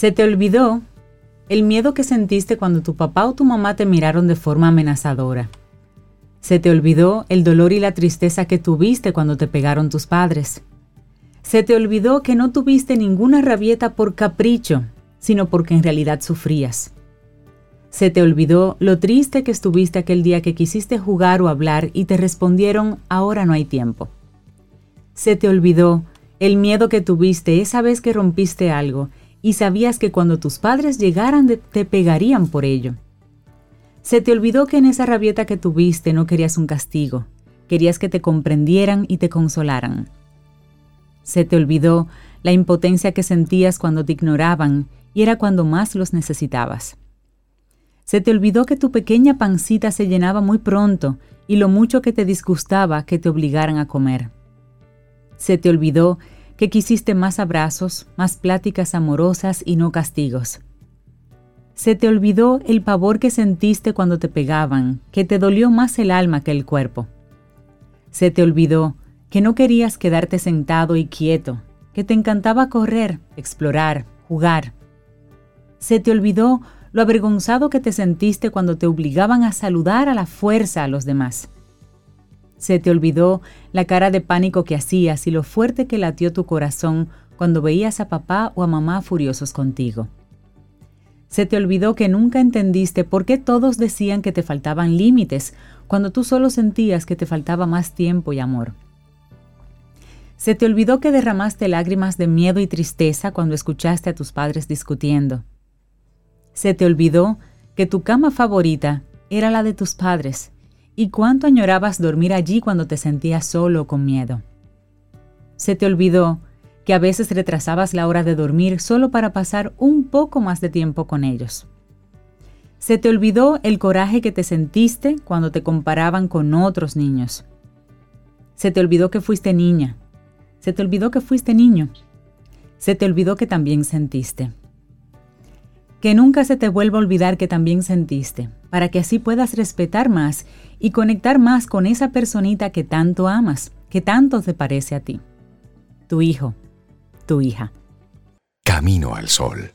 Se te olvidó el miedo que sentiste cuando tu papá o tu mamá te miraron de forma amenazadora. Se te olvidó el dolor y la tristeza que tuviste cuando te pegaron tus padres. Se te olvidó que no tuviste ninguna rabieta por capricho, sino porque en realidad sufrías. Se te olvidó lo triste que estuviste aquel día que quisiste jugar o hablar y te respondieron ahora no hay tiempo. Se te olvidó el miedo que tuviste esa vez que rompiste algo y sabías que cuando tus padres llegaran te pegarían por ello. Se te olvidó que en esa rabieta que tuviste no querías un castigo, querías que te comprendieran y te consolaran. Se te olvidó la impotencia que sentías cuando te ignoraban y era cuando más los necesitabas. Se te olvidó que tu pequeña pancita se llenaba muy pronto y lo mucho que te disgustaba que te obligaran a comer. Se te olvidó que quisiste más abrazos, más pláticas amorosas y no castigos. Se te olvidó el pavor que sentiste cuando te pegaban, que te dolió más el alma que el cuerpo. Se te olvidó que no querías quedarte sentado y quieto, que te encantaba correr, explorar, jugar. Se te olvidó lo avergonzado que te sentiste cuando te obligaban a saludar a la fuerza a los demás. Se te olvidó la cara de pánico que hacías y lo fuerte que latió tu corazón cuando veías a papá o a mamá furiosos contigo. Se te olvidó que nunca entendiste por qué todos decían que te faltaban límites cuando tú solo sentías que te faltaba más tiempo y amor. Se te olvidó que derramaste lágrimas de miedo y tristeza cuando escuchaste a tus padres discutiendo. Se te olvidó que tu cama favorita era la de tus padres y cuánto añorabas dormir allí cuando te sentías solo o con miedo. Se te olvidó que a veces retrasabas la hora de dormir solo para pasar un poco más de tiempo con ellos. Se te olvidó el coraje que te sentiste cuando te comparaban con otros niños. Se te olvidó que fuiste niña. Se te olvidó que fuiste niño. Se te olvidó que también sentiste. Que nunca se te vuelva a olvidar que también sentiste, para que así puedas respetar más y conectar más con esa personita que tanto amas, que tanto te parece a ti. Tu hijo tu hija. Camino al sol.